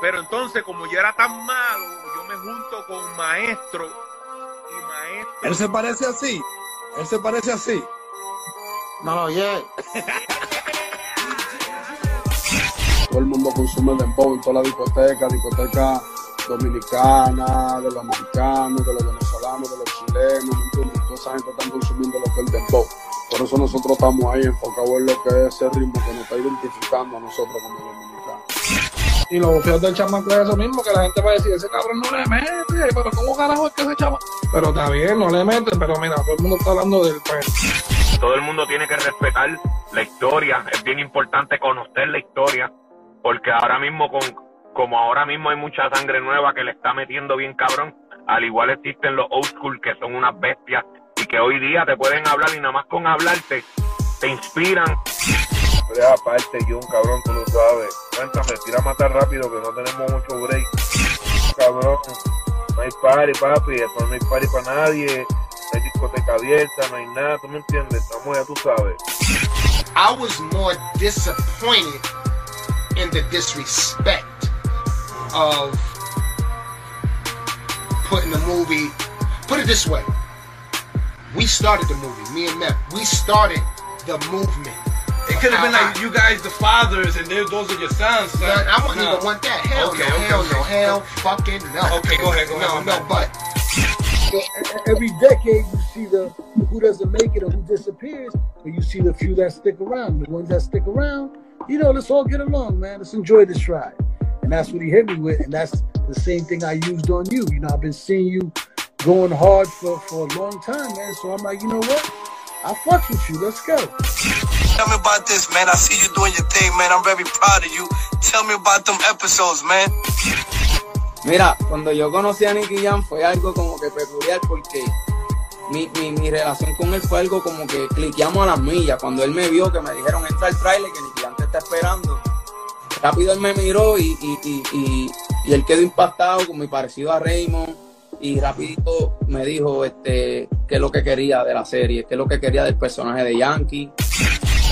Pero entonces, como yo era tan malo, yo me junto con maestro y maestro. Él se parece así. Él se parece así. No lo oye. Todo el mundo consume dembow en toda la discoteca, discoteca dominicana, de los americanos, de los venezolanos, de los chilenos, ¿me entiendes? Toda esa gente está consumiendo lo que es el dembow. Por eso nosotros estamos ahí enfocados en lo que es ese ritmo que nos está identificando a nosotros como dominicanos. Y los feos del chamaco es eso mismo, que la gente va a decir, ese cabrón no le mete, pero ¿cómo carajo es que ese chamaco? Pero está bien, no le mete, pero mira, todo el mundo está hablando del pues. Todo el mundo tiene que respetar la historia, es bien importante conocer la historia, porque ahora mismo, con, como ahora mismo hay mucha sangre nueva que le está metiendo bien cabrón, al igual existen los old school que son unas bestias y que hoy día te pueden hablar y nada más con hablarte te inspiran. Pero aparte, yo un cabrón, tú lo sabes. Cuéntame, tira a matar rápido que no tenemos mucho break. Cabrón, no hay party, papi. Esto no hay party para nadie. No hay discoteca abierta, no hay nada. ¿Tú me entiendes? Estamos ya, tú sabes. I was more disappointed in the disrespect of putting the movie. Put it this way. We started the movie, me and Mep. We started the movement. It could have been like you guys, the fathers, and they- those are your sons. son. No, I wouldn't No. even want that. Hell Okay, no, okay, hell okay. no, hell fucking no. Okay, go ahead, go ahead, No, no, bad. but every decade you see the who doesn't make it or who disappears, and you see the few that stick around. The ones that stick around, you know, let's all get along, man. Let's enjoy this ride. And that's what he hit me with, and that's the same thing I used on you. You know, I've been seeing you going hard for, for a long time, man. So I'm like, you know what? I fucks with you. Let's go. Tell me about this, man. I see you doing your thing, man. I'm very proud of you. Tell me about them episodes, man. Mira, cuando yo conocí a Nicky Jam fue algo como que peculiar porque mi, mi, mi relación con él fue algo como que cliqueamos a las millas. Cuando él me vio, que me dijeron entra al trailer, que Nicky Jam te está esperando. Rápido él me miró y, y, y, y, y él quedó impactado con mi parecido a Raymond. Y rapidito me dijo este qué es lo que quería de la serie, qué es lo que quería del personaje de Yankee.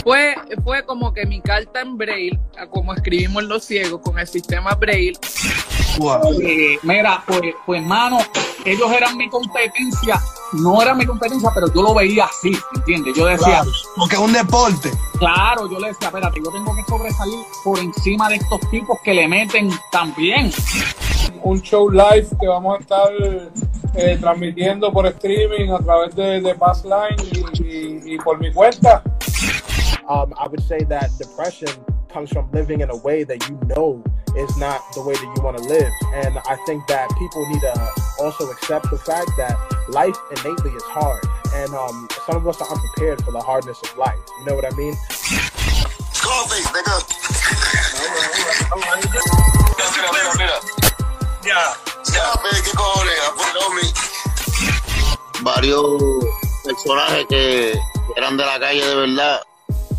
Fue, fue como que mi carta en Braille, como escribimos los ciegos con el sistema Braille. Eh, mira, pues, pues, mano, ellos eran mi competencia. No era mi competencia, pero yo lo veía así, ¿entiendes? Yo decía, Claro, porque es un deporte. claro, yo le decía, espérate, yo tengo que sobresalir por encima de estos tipos que le meten también. Un show live que vamos a estar eh, transmitiendo por streaming a través de, de Passline y, y- y por mi cuenta. um, I would say that depression comes from living in a way that you know is not the way that you want to live. And I think that people need to also accept the fact that life innately is hard. And um, some of us are unprepared for the hardness of life. You know what I mean? Scarface, nigga. Varios personajes que eran de la calle de verdad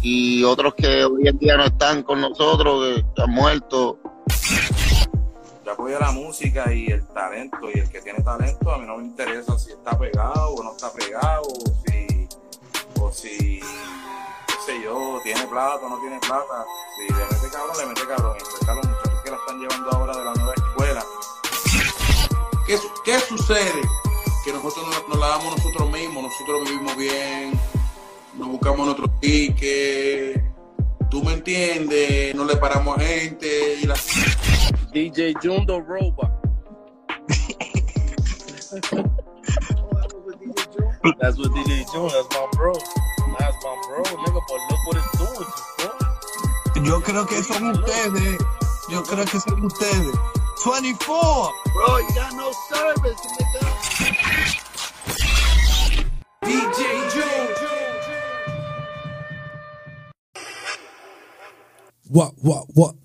y otros que hoy en día no están con nosotros, que, han muerto. Yo apoyo la música y el talento, y el que tiene talento, a mí no me interesa si está pegado o no está pegado, o si, o si, qué sé yo, tiene plata o no tiene plata. Si le mete cabrón, le mete cabrón. Y los muchachos que la están llevando ahora de la nueva. ¿Qué, qué sucede? Que nosotros nos, nos la damos nosotros mismos, nosotros vivimos bien, nos buscamos nuestro ticket, tú me entiendes, no le paramos a gente y la... DJ Jundo Robot. That's what DJ June, that's my bro. That's my bro, nigga, but look what it's doing to bro. Yo creo que son ustedes. Yo creo que son ustedes. 24. Bro, you got no service, nigga. DJ June. What, what, what?